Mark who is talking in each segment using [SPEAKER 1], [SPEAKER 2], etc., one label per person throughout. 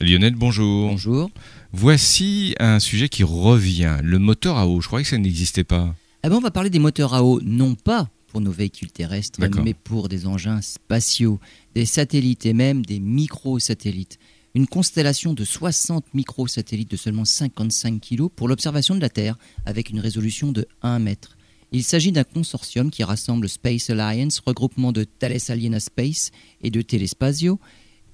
[SPEAKER 1] Lionel, bonjour.
[SPEAKER 2] Bonjour.
[SPEAKER 1] Voici un sujet qui revient, le moteur à eau. Je croyais que ça n'existait pas.
[SPEAKER 2] Ah ben, on va parler des moteurs à eau, non pas pour nos véhicules terrestres, mais pour des engins spatiaux, des satellites et même des microsatellites. Une constellation de 60 microsatellites de seulement 55 kg pour l'observation de la Terre avec une résolution de 1 mètre. Il s'agit d'un consortium qui rassemble Space Alliance, regroupement de Thales Alenia Space et de Telespazio,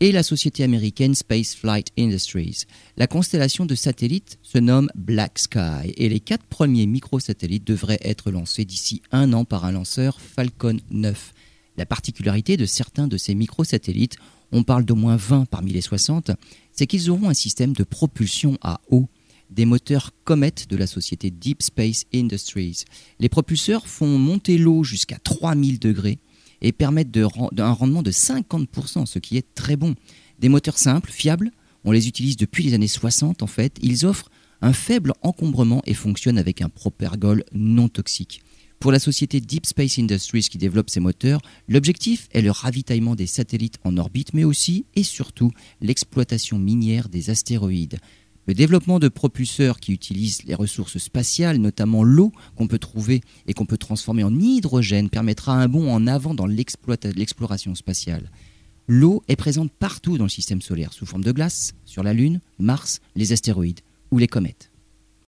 [SPEAKER 2] et la société américaine Space Flight Industries. La constellation de satellites se nomme Black Sky et les quatre premiers microsatellites devraient être lancés d'ici un an par un lanceur Falcon 9. La particularité de certains de ces microsatellites, on parle d'au moins 20 parmi les 60, c'est qu'ils auront un système de propulsion à eau, des moteurs Comet de la société Deep Space Industries. Les propulseurs font monter l'eau jusqu'à 3000 degrés et permettent de d'un rendement de 50%, ce qui est très bon. Des moteurs simples, fiables, on les utilise depuis les années 60 en fait. Ils offrent un faible encombrement et fonctionnent avec un propergol non toxique. Pour la société Deep Space Industries qui développe ces moteurs, l'objectif est le ravitaillement des satellites en orbite, mais aussi et surtout l'exploitation minière des astéroïdes. Le développement de propulseurs qui utilisent les ressources spatiales, notamment l'eau qu'on peut trouver et qu'on peut transformer en hydrogène, permettra un bond en avant dans l'exploration spatiale. L'eau est présente partout dans le système solaire, sous forme de glace, sur la Lune, Mars, les astéroïdes ou les comètes.